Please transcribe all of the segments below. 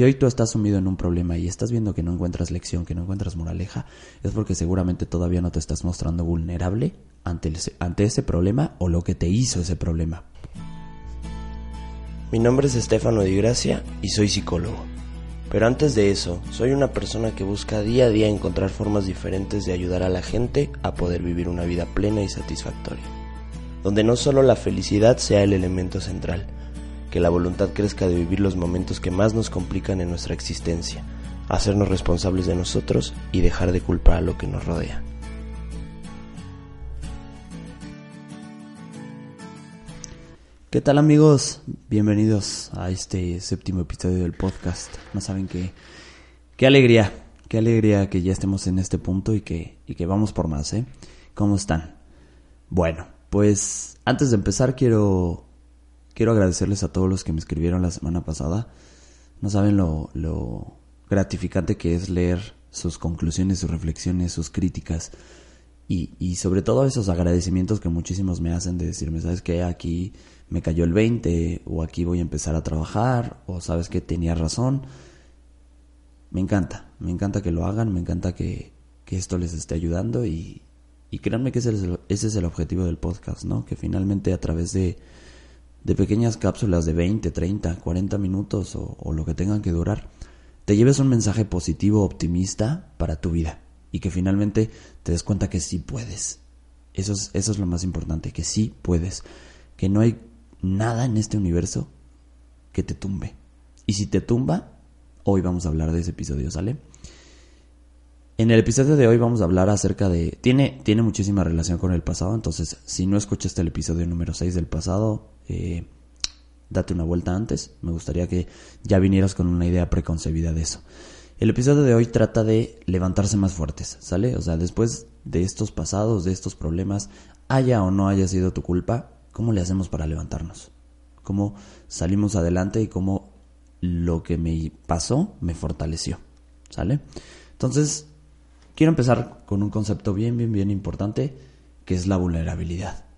Si hoy tú estás sumido en un problema y estás viendo que no encuentras lección, que no encuentras moraleja, es porque seguramente todavía no te estás mostrando vulnerable ante, ese problema o lo que te hizo ese problema. Mi nombre es Estefano Di Gracia y soy psicólogo. Pero antes de eso, soy una persona que busca día a día encontrar formas diferentes de ayudar a la gente a poder vivir una vida plena y satisfactoria, donde no solo la felicidad sea el elemento central, que la voluntad crezca de vivir los momentos que más nos complican en nuestra existencia, hacernos responsables de nosotros y dejar de culpar a lo que nos rodea. ¿Qué tal amigos? Bienvenidos a este séptimo episodio del podcast. No saben qué, qué alegría, qué alegría que ya estemos en este punto y que, y que vamos por más, ¿eh? ¿Cómo están? Bueno, pues antes de empezar quiero, quiero agradecerles a todos los que me escribieron la semana pasada. No saben lo, gratificante que es leer sus conclusiones, sus reflexiones, sus críticas. Y, y sobre todo esos agradecimientos que muchísimos me hacen de decirme, ¿sabes qué? Aquí me cayó el 20 o aquí voy a empezar a trabajar o sabes que tenía razón. Me encanta, me encanta que lo hagan, me encanta que, que esto les esté ayudando y, créanme que ese es el objetivo del podcast, ¿no? Que finalmente a través de, de pequeñas cápsulas de 20, 30, 40 minutos o, lo que tengan que durar, te lleves un mensaje positivo, optimista para tu vida y que finalmente te des cuenta que sí puedes. Eso es, eso es lo más importante, que sí puedes, que no hay nada en este universo que te tumbe. Y si te tumba, hoy vamos a hablar de ese episodio, ¿sale? En el episodio de hoy vamos a hablar acerca de... Tiene, tiene muchísima relación con el pasado, entonces si no escuchaste el episodio número 6 del pasado, eh, date una vuelta antes. Me gustaría que ya vinieras con una idea preconcebida de eso. El episodio de hoy trata de levantarse más fuertes, ¿sale? O sea, después de estos pasados, de estos problemas, haya o no haya sido tu culpa, ¿cómo le hacemos para levantarnos? ¿Cómo salimos adelante y cómo lo que me pasó me fortaleció? ¿Sale? Entonces, quiero empezar con un concepto bien, bien, bien importante, que es la vulnerabilidad.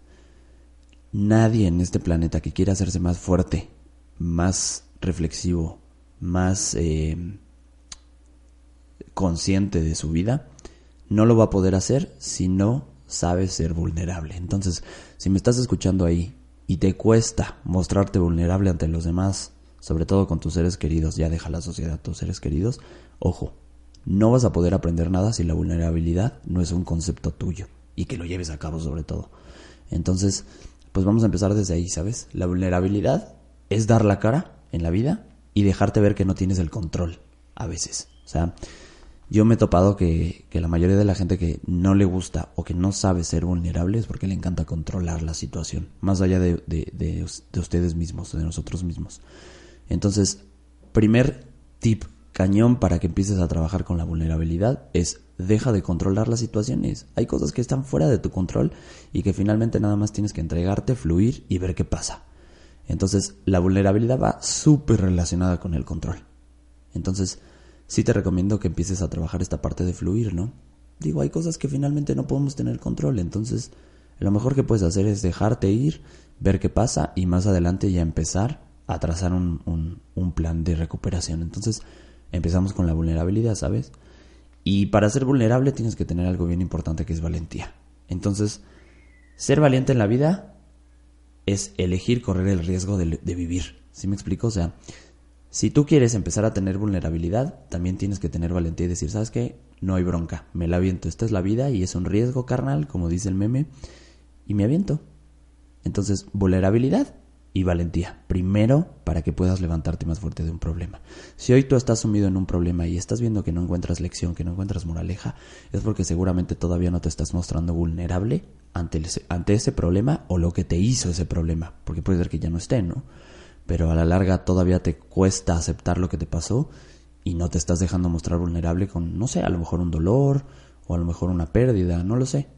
Nadie en este planeta que quiera hacerse más fuerte, más reflexivo, más eh, consciente de su vida, no lo va a poder hacer si no sabe ser vulnerable. Entonces, si me estás escuchando ahí y te cuesta mostrarte vulnerable ante los demás, sobre todo con tus seres queridos, ya deja la sociedad tus seres queridos, ojo, no vas a poder aprender nada si la vulnerabilidad no es un concepto tuyo y que lo lleves a cabo sobre todo. Entonces, pues vamos a empezar desde ahí, ¿sabes? La vulnerabilidad es dar la cara en la vida y dejarte ver que no tienes el control a veces. O sea, yo me he topado que, que, la mayoría de la gente que no le gusta o que no sabe ser vulnerable es porque le encanta controlar la situación, más allá de, de, de, de ustedes mismos, de nosotros mismos. Entonces, primer tip cañón para que empieces a trabajar con la vulnerabilidad es deja de controlar las situaciones. Hay cosas que están fuera de tu control y que finalmente nada más tienes que entregarte, fluir y ver qué pasa. Entonces, la vulnerabilidad va súper relacionada con el control. Entonces, sí te recomiendo que empieces a trabajar esta parte de fluir, ¿no? Digo, hay cosas que finalmente no podemos tener control, entonces lo mejor que puedes hacer es dejarte ir, ver qué pasa y más adelante ya empezar a trazar un, un, un plan de recuperación. Entonces empezamos con la vulnerabilidad, ¿sabes? Y para ser vulnerable tienes que tener algo bien importante que es valentía. Entonces, ser valiente en la vida es elegir correr el riesgo de, vivir. ¿Sí me explico? O sea, si tú quieres empezar a tener vulnerabilidad, también tienes que tener valentía y decir, ¿sabes qué? No hay bronca, me la aviento. Esta es la vida y es un riesgo carnal, como dice el meme, y me aviento. Entonces, vulnerabilidad y valentía. Primero, para que puedas levantarte más fuerte de un problema. Si hoy tú estás sumido en un problema y estás viendo que no encuentras lección, que no encuentras moraleja, es porque seguramente todavía no te estás mostrando vulnerable ante, ante ese problema o lo que te hizo ese problema. Porque puede ser que ya no esté, ¿no? pero a la larga todavía te cuesta aceptar lo que te pasó y no te estás dejando mostrar vulnerable con, no sé, a lo mejor un dolor o a lo mejor una pérdida, no lo sé.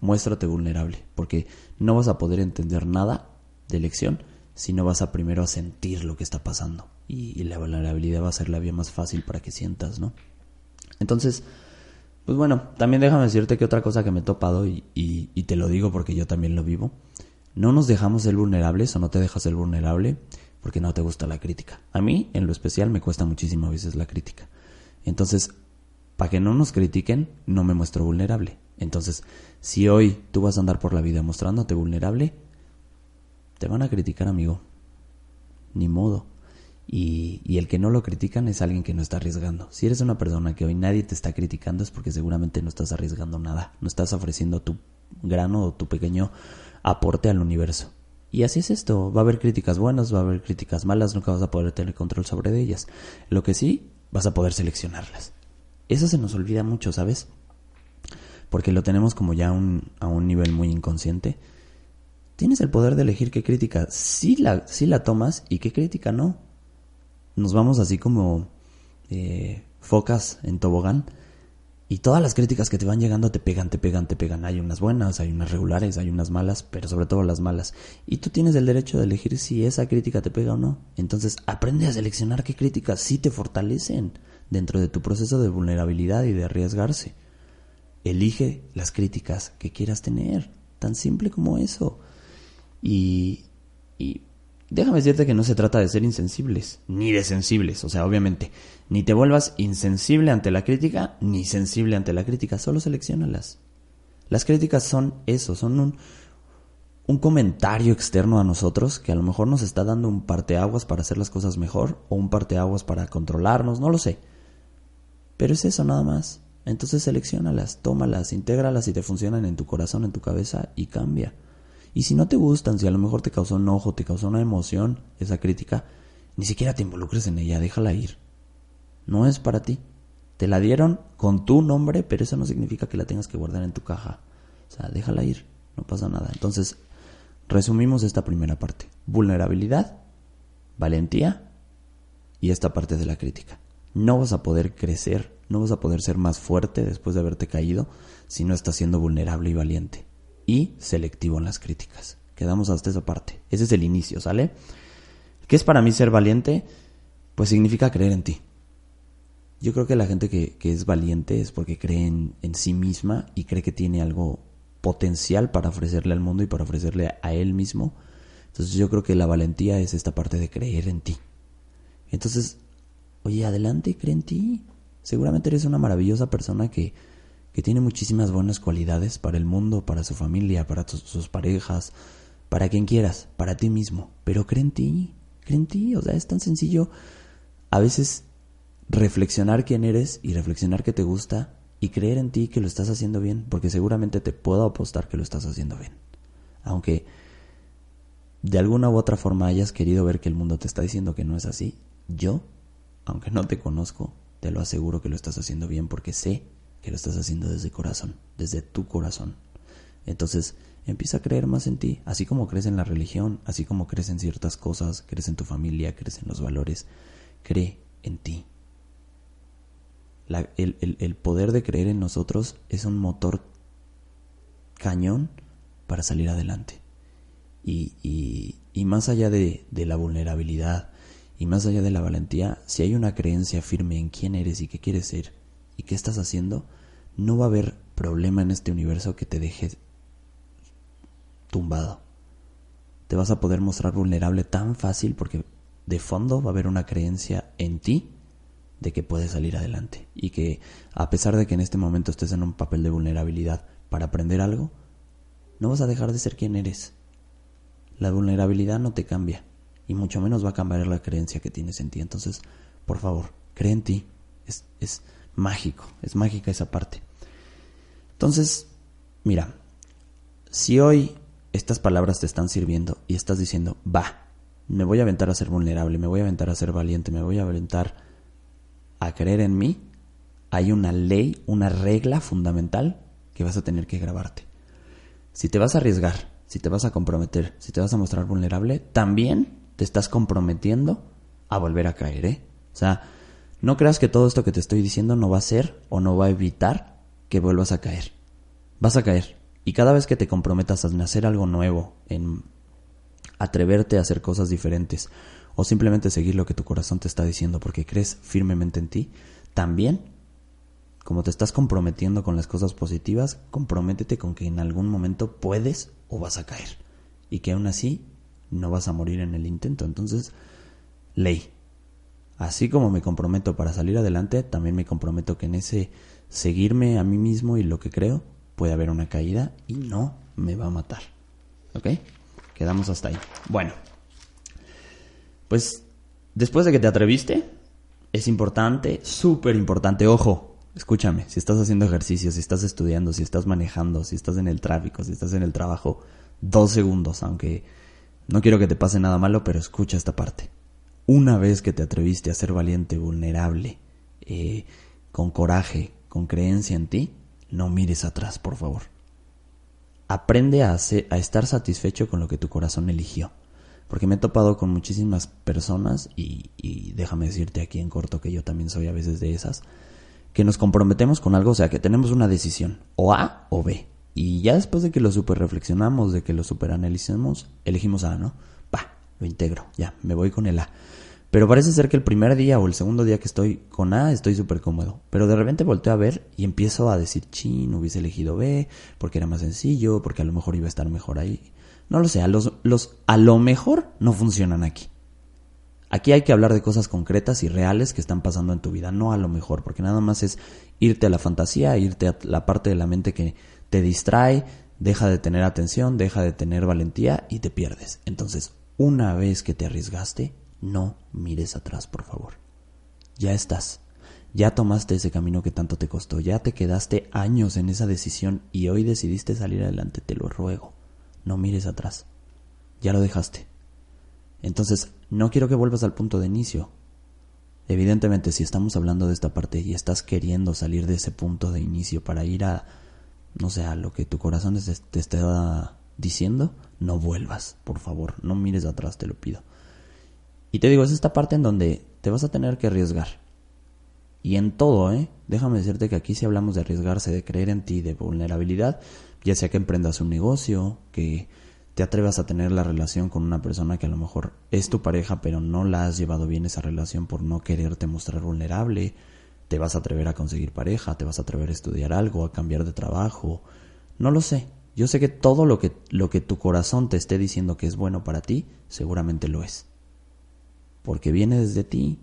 Muéstrate vulnerable, porque no vas a poder entender nada de lección si no vas a primero a sentir lo que está pasando. Y, la vulnerabilidad va a ser la vía más fácil para que sientas, ¿no? Entonces, pues bueno, también déjame decirte que otra cosa que me he topado, y, y, y te lo digo porque yo también lo vivo, no nos dejamos ser vulnerables o no te dejas ser vulnerable porque no te gusta la crítica. A mí, en lo especial, me cuesta muchísimo a veces la crítica. Entonces, para que no nos critiquen, no me muestro vulnerable. Entonces, si hoy tú vas a andar por la vida mostrándote vulnerable, te van a criticar, amigo. Ni modo. Y, y, el que no lo critican es alguien que no está arriesgando. Si eres una persona que hoy nadie te está criticando es porque seguramente no estás arriesgando nada. No estás ofreciendo tu grano o tu pequeño aporte al universo. Y así es esto. Va a haber críticas buenas, va a haber críticas malas, nunca vas a poder tener control sobre ellas. Lo que sí, vas a poder seleccionarlas. Eso se nos olvida mucho, ¿sabes? Porque lo tenemos como ya un, a un nivel muy inconsciente. Tienes el poder de elegir qué crítica sí la, sí la tomas y qué crítica no nos vamos así como eh, focas en tobogán y todas las críticas que te van llegando te pegan, te pegan, te pegan. Hay unas buenas, hay unas regulares, hay unas malas, pero sobre todo las malas. Y tú tienes el derecho de elegir si esa crítica te pega o no. Entonces aprende a seleccionar qué críticas sí te fortalecen dentro de tu proceso de vulnerabilidad y de arriesgarse. Elige las críticas que quieras tener. Tan simple como eso. Y, Déjame decirte que no se trata de ser insensibles, ni de sensibles, o sea, obviamente, ni te vuelvas insensible ante la crítica, ni sensible ante la crítica, solo seleccionalas. Las críticas son eso, son un, un comentario externo a nosotros que a lo mejor nos está dando un parteaguas para hacer las cosas mejor, o un parteaguas para controlarnos, no lo sé. Pero es eso nada más. Entonces seleccionalas, tómalas, intégralas y te funcionan en tu corazón, en tu cabeza y cambia. Y si no te gustan, si a lo mejor te causó enojo, te causó una emoción, esa crítica, ni siquiera te involucres en ella, déjala ir. No es para ti. Te la dieron con tu nombre, pero eso no significa que la tengas que guardar en tu caja. O sea, déjala ir, no pasa nada. Entonces, resumimos esta primera parte. Vulnerabilidad, valentía y esta parte de la crítica. No vas a poder crecer, no vas a poder ser más fuerte después de haberte caído si no estás siendo vulnerable y valiente y selectivo en las críticas. Quedamos hasta esa parte. Ese es el inicio, ¿sale? ¿Qué es para mí ser valiente? Pues significa creer en ti. Yo creo que la gente que, es valiente es porque cree en, en, sí misma y cree que tiene algo potencial para ofrecerle al mundo y para ofrecerle a él mismo. Entonces yo creo que la valentía es esta parte de creer en ti. Entonces, oye, adelante, cree en ti. Seguramente eres una maravillosa persona que que tiene muchísimas buenas cualidades para el mundo, para su familia, para sus parejas, para quien quieras, para ti mismo. Pero cree en ti, cree en ti, o sea, es tan sencillo a veces reflexionar quién eres y reflexionar qué te gusta y creer en ti que lo estás haciendo bien, porque seguramente te puedo apostar que lo estás haciendo bien. Aunque de alguna u otra forma hayas querido ver que el mundo te está diciendo que no es así, yo, aunque no te conozco, te lo aseguro que lo estás haciendo bien porque sé que lo estás haciendo desde corazón, desde tu corazón. Entonces, empieza a creer más en ti, así como crees en la religión, así como crees en ciertas cosas, crees en tu familia, crees en los valores, cree en ti. el, poder de creer en nosotros es un motor cañón para salir adelante. Y, y, más allá de, de la vulnerabilidad y más allá de la valentía, si hay una creencia firme en quién eres y qué quieres ser, y qué estás haciendo, no va a haber problema en este universo que te deje tumbado. Te vas a poder mostrar vulnerable tan fácil porque de fondo va a haber una creencia en ti de que puedes salir adelante y que a pesar de que en este momento estés en un papel de vulnerabilidad para aprender algo, no vas a dejar de ser quien eres. La vulnerabilidad no te cambia y mucho menos va a cambiar la creencia que tienes en ti. Entonces, por favor, cree en ti. Es, es, mágico, es mágica esa parte. Entonces, mira, si hoy estas palabras te están sirviendo y estás diciendo, va, me voy a aventar a ser vulnerable, me voy a aventar a ser valiente, me voy a aventar a creer en mí, hay una ley, una regla fundamental que vas a tener que grabarte. Si te vas a arriesgar, si te vas a comprometer, si te vas a mostrar vulnerable, también te estás comprometiendo a volver a caer, ¿eh? O sea, no creas que todo esto que te estoy diciendo no va a ser o no va a evitar que vuelvas a caer. Vas a caer. Y cada vez que te comprometas a hacer algo nuevo, en atreverte a hacer cosas diferentes, o simplemente seguir lo que tu corazón te está diciendo porque crees firmemente en ti, también, como te estás comprometiendo con las cosas positivas, comprométete con que en algún momento puedes o vas a caer. Y que aún así no vas a morir en el intento. Entonces, ley. Así como me comprometo para salir adelante, también me comprometo que en ese seguirme a mí mismo y lo que creo, puede haber una caída y no me va a matar. ¿Ok? Quedamos hasta ahí. Bueno, pues después de que te atreviste, es importante, súper importante, ojo, escúchame, si estás haciendo ejercicio, si estás estudiando, si estás manejando, si estás en el tráfico, si estás en el trabajo, dos segundos, aunque no quiero que te pase nada malo, pero escucha esta parte. Una vez que te atreviste a ser valiente, vulnerable, eh, con coraje, con creencia en ti, no mires atrás, por favor. Aprende a, a estar satisfecho con lo que tu corazón eligió. Porque me he topado con muchísimas personas, y, y déjame decirte aquí en corto que yo también soy a veces de esas, que nos comprometemos con algo, o sea, que tenemos una decisión, o A o B. Y ya después de que lo super reflexionamos, de que lo super analicemos, elegimos A, ¿no? Lo integro, ya, me voy con el A. Pero parece ser que el primer día o el segundo día que estoy con A estoy súper cómodo. Pero de repente volteo a ver y empiezo a decir, chin, hubiese elegido B, porque era más sencillo, porque a lo mejor iba a estar mejor ahí. No lo sé, a, los, los, a lo mejor no funcionan aquí. Aquí hay que hablar de cosas concretas y reales que están pasando en tu vida, no a lo mejor, porque nada más es irte a la fantasía, irte a la parte de la mente que te distrae, deja de tener atención, deja de tener valentía y te pierdes. Entonces, una vez que te arriesgaste, no mires atrás, por favor. Ya estás. Ya tomaste ese camino que tanto te costó, ya te quedaste años en esa decisión y hoy decidiste salir adelante, te lo ruego. No mires atrás. Ya lo dejaste. Entonces, no quiero que vuelvas al punto de inicio. Evidentemente, si estamos hablando de esta parte y estás queriendo salir de ese punto de inicio para ir a, no sé, a lo que tu corazón te está diciendo, no vuelvas, por favor, no mires atrás, te lo pido. Y te digo, es esta parte en donde te vas a tener que arriesgar. Y en todo, ¿eh? Déjame decirte que aquí si hablamos de arriesgarse, de creer en ti, de vulnerabilidad, ya sea que emprendas un negocio, que te atrevas a tener la relación con una persona que a lo mejor es tu pareja, pero no la has llevado bien esa relación por no quererte mostrar vulnerable, te vas a atrever a conseguir pareja, te vas a atrever a estudiar algo, a cambiar de trabajo, no lo sé. Yo sé que todo lo que, lo que tu corazón te esté diciendo que es bueno para ti, seguramente lo es porque viene desde ti.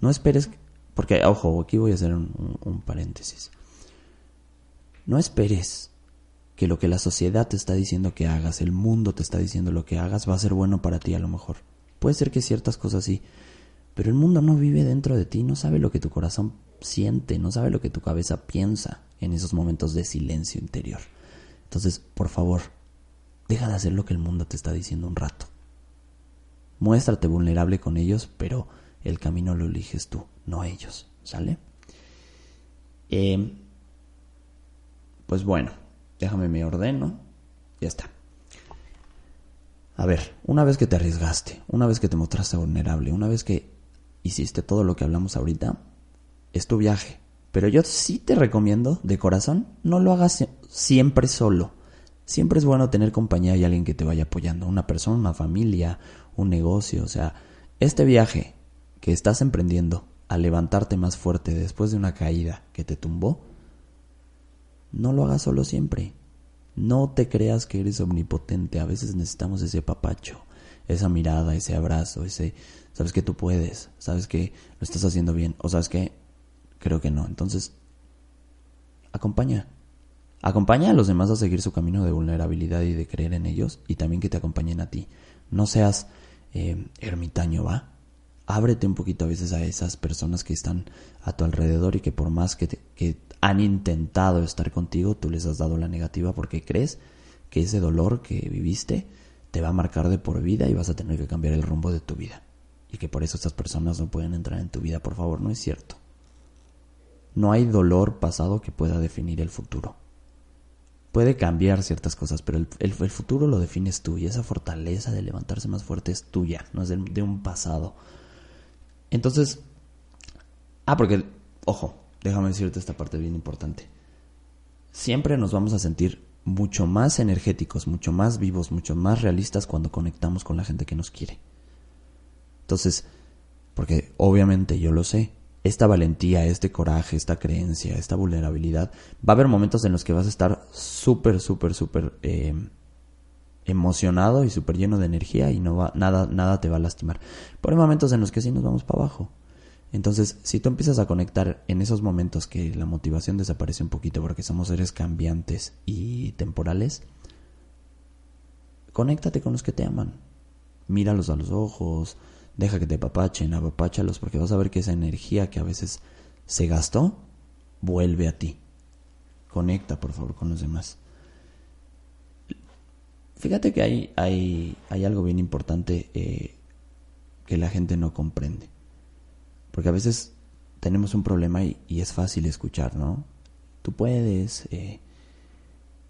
No esperes, porque, ojo, aquí voy a hacer un, paréntesis. No esperes que lo que la sociedad te está diciendo que hagas, el mundo te está diciendo lo que hagas, va a ser bueno para ti a lo mejor. Puede ser que ciertas cosas sí, pero el mundo no vive dentro de ti, no sabe lo que tu corazón siente, no sabe lo que tu cabeza piensa en esos momentos de silencio interior. Entonces, por favor, deja de hacer lo que el mundo te está diciendo un rato. Muéstrate vulnerable con ellos, pero el camino lo eliges tú, no ellos. ¿Sale? Eh, pues bueno, déjame me ordeno. Ya está. A ver, una vez que te arriesgaste, una vez que te mostraste vulnerable, una vez que hiciste todo lo que hablamos ahorita, es tu viaje. Pero yo sí te recomiendo, de corazón, no lo hagas siempre solo. Siempre es bueno tener compañía y alguien que te vaya apoyando, una persona, una familia, un negocio, o sea, este viaje que estás emprendiendo a levantarte más fuerte después de una caída que te tumbó, no lo hagas solo siempre. No te creas que eres omnipotente, a veces necesitamos ese papacho, esa mirada, ese abrazo, ese, sabes que tú puedes, sabes que lo estás haciendo bien, o sabes que creo que no. Entonces, acompaña. Acompaña a los demás a seguir su camino de vulnerabilidad y de creer en ellos y también que te acompañen a ti. No seas eh, ermitaño, ¿va? Ábrete un poquito a veces a esas personas que están a tu alrededor y que por más que, que han intentado estar contigo, tú les has dado la negativa porque crees que ese dolor que viviste te va a marcar de por vida y vas a tener que cambiar el rumbo de tu vida. Y que por eso estas personas no pueden entrar en tu vida, por favor, no es cierto. No hay dolor pasado que pueda definir el futuro puede cambiar ciertas cosas, pero el, futuro lo defines tú y esa fortaleza de levantarse más fuerte es tuya, no es de, un pasado. Entonces, ah, porque, ojo, déjame decirte esta parte bien importante. Siempre nos vamos a sentir mucho más energéticos, mucho más vivos, mucho más realistas cuando conectamos con la gente que nos quiere. Entonces, porque obviamente yo lo sé, esta valentía, este coraje, esta creencia, esta vulnerabilidad, va a haber momentos en los que vas a estar súper, súper, súper eh, emocionado y súper lleno de energía y no va, nada, nada te va a lastimar. Pero hay momentos en los que sí nos vamos para abajo. Entonces, si tú empiezas a conectar en esos momentos que la motivación desaparece un poquito porque somos seres cambiantes y temporales, conéctate con los que te aman. Míralos a los ojos, deja que te papachen, apapáchalos porque vas a ver que esa energía que a veces se gastó vuelve a ti. Conecta, por favor, con los demás. Fíjate que hay, hay, hay algo bien importante eh, que la gente no comprende. Porque a veces tenemos un problema y, es fácil escuchar, ¿no? Tú puedes, eh,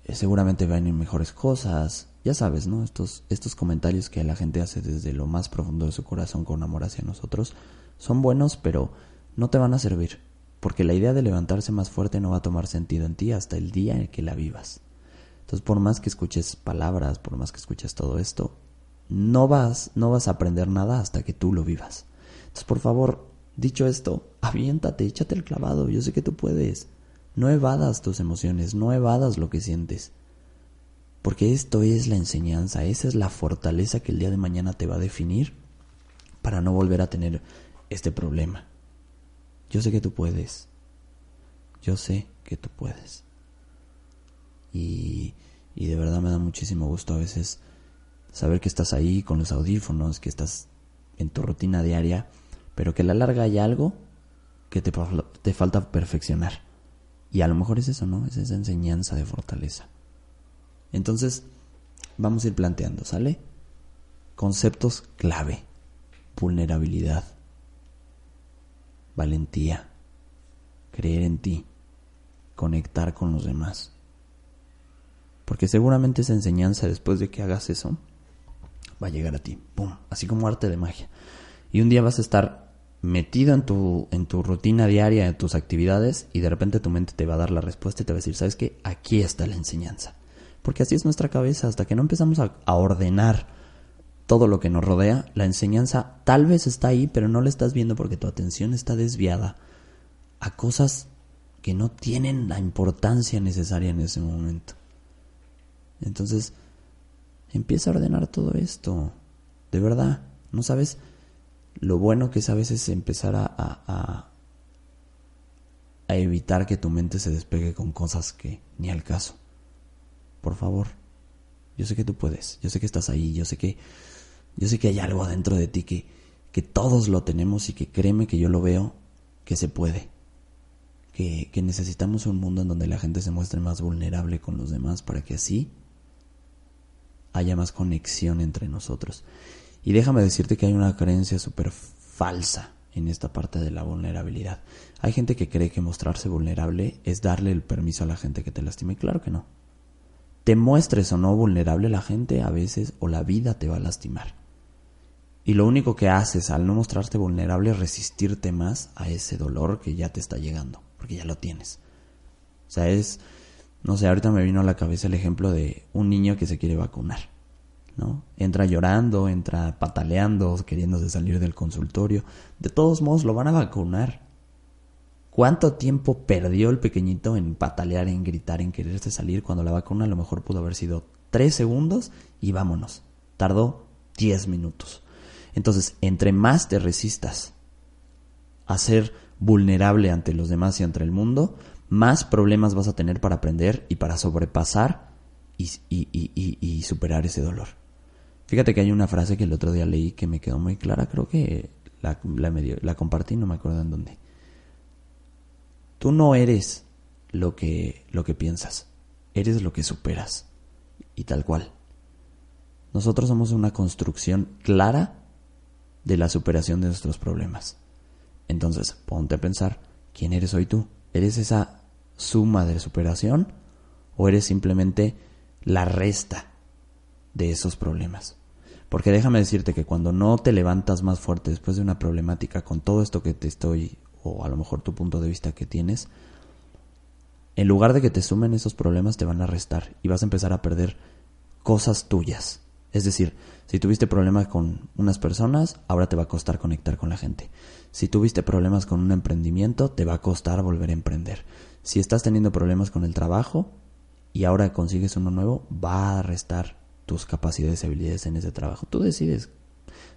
eh, seguramente van mejores cosas. Ya sabes, ¿no? Estos, comentarios que la gente hace desde lo más profundo de su corazón con amor hacia nosotros son buenos, pero no te van a servir. Porque la idea de levantarse más fuerte no va a tomar sentido en ti hasta el día en que la vivas. Entonces, por más que escuches palabras, por más que escuches todo esto, no vas, no vas a aprender nada hasta que tú lo vivas. Entonces, por favor, dicho esto, aviéntate, échate el clavado, yo sé que tú puedes. No evadas tus emociones, no evadas lo que sientes. Porque esto es la enseñanza, esa es la fortaleza que el día de mañana te va a definir para no volver a tener este problema. Yo sé que tú puedes. Yo sé que tú puedes. Y, y de verdad me da muchísimo gusto a veces saber que estás ahí con los audífonos, que estás en tu rutina diaria, pero que a la larga hay algo que te, te falta perfeccionar. Y a lo mejor es eso, ¿no? Es esa enseñanza de fortaleza. Entonces, vamos a ir planteando, ¿sale? Conceptos clave. Vulnerabilidad. Valentía. Creer en ti. Conectar con los demás. Porque seguramente esa enseñanza después de que hagas eso va a llegar a ti. ¡Pum! Así como arte de magia. Y un día vas a estar metido en tu, en tu rutina diaria, en tus actividades, y de repente tu mente te va a dar la respuesta y te va a decir, ¿sabes qué? Aquí está la enseñanza. Porque así es nuestra cabeza, hasta que no empezamos a, a ordenar todo lo que nos rodea, la enseñanza tal vez está ahí, pero no la estás viendo porque tu atención está desviada a cosas que no tienen la importancia necesaria en ese momento. Entonces, empieza a ordenar todo esto. De verdad, no sabes lo bueno que es a veces empezar a, a, a, evitar que tu mente se despegue con cosas que ni al caso. Por favor, yo sé que tú puedes, yo sé que estás ahí, yo sé que yo sé que hay algo adentro de ti que, que todos lo tenemos y que créeme que yo lo veo que se puede. Que, que necesitamos un mundo en donde la gente se muestre más vulnerable con los demás para que así haya más conexión entre nosotros. Y déjame decirte que hay una creencia súper falsa en esta parte de la vulnerabilidad. Hay gente que cree que mostrarse vulnerable es darle el permiso a la gente que te lastime. Claro que no. Te muestres o no vulnerable, la gente a veces o la vida te va a lastimar. Y lo único que haces al no mostrarte vulnerable es resistirte más a ese dolor que ya te está llegando, porque ya lo tienes. O sea, es no sé, ahorita me vino a la cabeza el ejemplo de un niño que se quiere vacunar, ¿no? Entra llorando, entra pataleando, queriéndose salir del consultorio. De todos modos, lo van a vacunar. ¿Cuánto tiempo perdió el pequeñito en patalear, en gritar, en quererse salir cuando la vacuna a lo mejor pudo haber sido tres segundos y vámonos? Tardó diez minutos. Entonces, entre más te resistas a ser vulnerable ante los demás y ante el mundo, más problemas vas a tener para aprender y para sobrepasar y, superar ese dolor. Fíjate que hay una frase que el otro día leí que me quedó muy clara, creo que la, la, la compartí, no me acuerdo en dónde. Tú no eres lo que, lo que piensas, eres lo que superas. Y tal cual. Nosotros somos una construcción clara de la superación de nuestros problemas. Entonces, ponte a pensar, ¿quién eres hoy tú? ¿Eres esa suma de superación o eres simplemente la resta de esos problemas. Porque déjame decirte que cuando no te levantas más fuerte después de una problemática con todo esto que te estoy, o a lo mejor tu punto de vista que tienes, en lugar de que te sumen esos problemas te van a restar y vas a empezar a perder cosas tuyas. Es decir, si tuviste problemas con unas personas, ahora te va a costar conectar con la gente. Si tuviste problemas con un emprendimiento, te va a costar volver a emprender. Si estás teniendo problemas con el trabajo y ahora consigues uno nuevo, va a restar tus capacidades y habilidades en ese trabajo. Tú decides.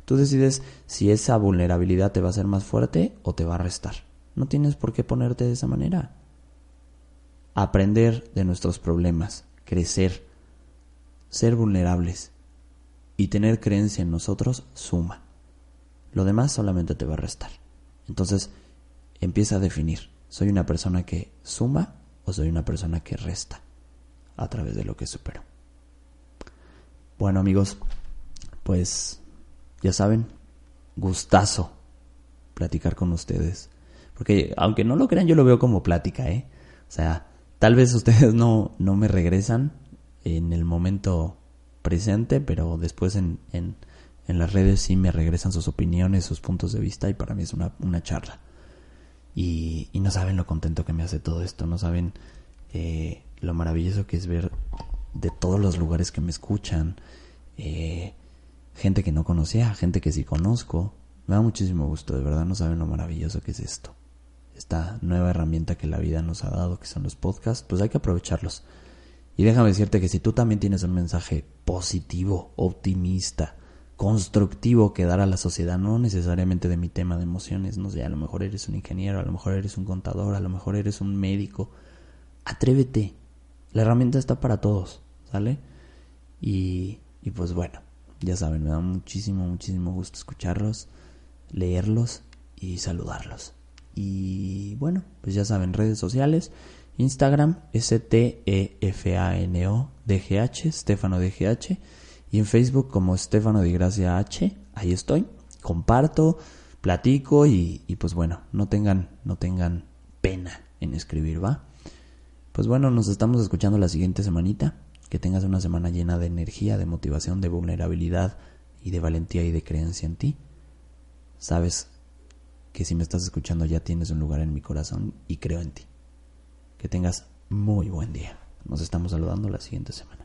Tú decides si esa vulnerabilidad te va a hacer más fuerte o te va a restar. No tienes por qué ponerte de esa manera. Aprender de nuestros problemas, crecer, ser vulnerables y tener creencia en nosotros suma. Lo demás solamente te va a restar. Entonces, empieza a definir, ¿soy una persona que suma o soy una persona que resta a través de lo que supero? Bueno amigos, pues ya saben, gustazo platicar con ustedes. Porque aunque no lo crean, yo lo veo como plática, ¿eh? O sea, tal vez ustedes no, no me regresan en el momento presente, pero después en, en, en, las redes sí me regresan sus opiniones, sus puntos de vista y para mí es una, una charla. Y, y, no saben lo contento que me hace todo esto, no saben eh, lo maravilloso que es ver de todos los lugares que me escuchan, eh, gente que no conocía, gente que sí conozco. Me da muchísimo gusto, de verdad no saben lo maravilloso que es esto. Esta nueva herramienta que la vida nos ha dado, que son los podcasts, pues hay que aprovecharlos. Y déjame decirte que si tú también tienes un mensaje positivo, optimista, constructivo que dar a la sociedad, no necesariamente de mi tema de emociones, no sé, a lo mejor eres un ingeniero, a lo mejor eres un contador, a lo mejor eres un médico, atrévete. La herramienta está para todos, ¿sale? Y, y pues bueno, ya saben, me da muchísimo, muchísimo gusto escucharlos, leerlos y saludarlos. Y bueno, pues ya saben, redes sociales. Instagram, S-T-E-F-A-N-O-D-G-H, Stefano DGH. Y en Facebook como Stefano de Gracia H, ahí estoy. Comparto, platico y, y, pues bueno, no tengan, no tengan pena en escribir, ¿va? Pues bueno, nos estamos escuchando la siguiente semanita. Que tengas una semana llena de energía, de motivación, de vulnerabilidad y de valentía y de creencia en ti. Sabes que si me estás escuchando ya tienes un lugar en mi corazón y creo en ti. Que tengas muy buen día. Nos estamos saludando la siguiente semana.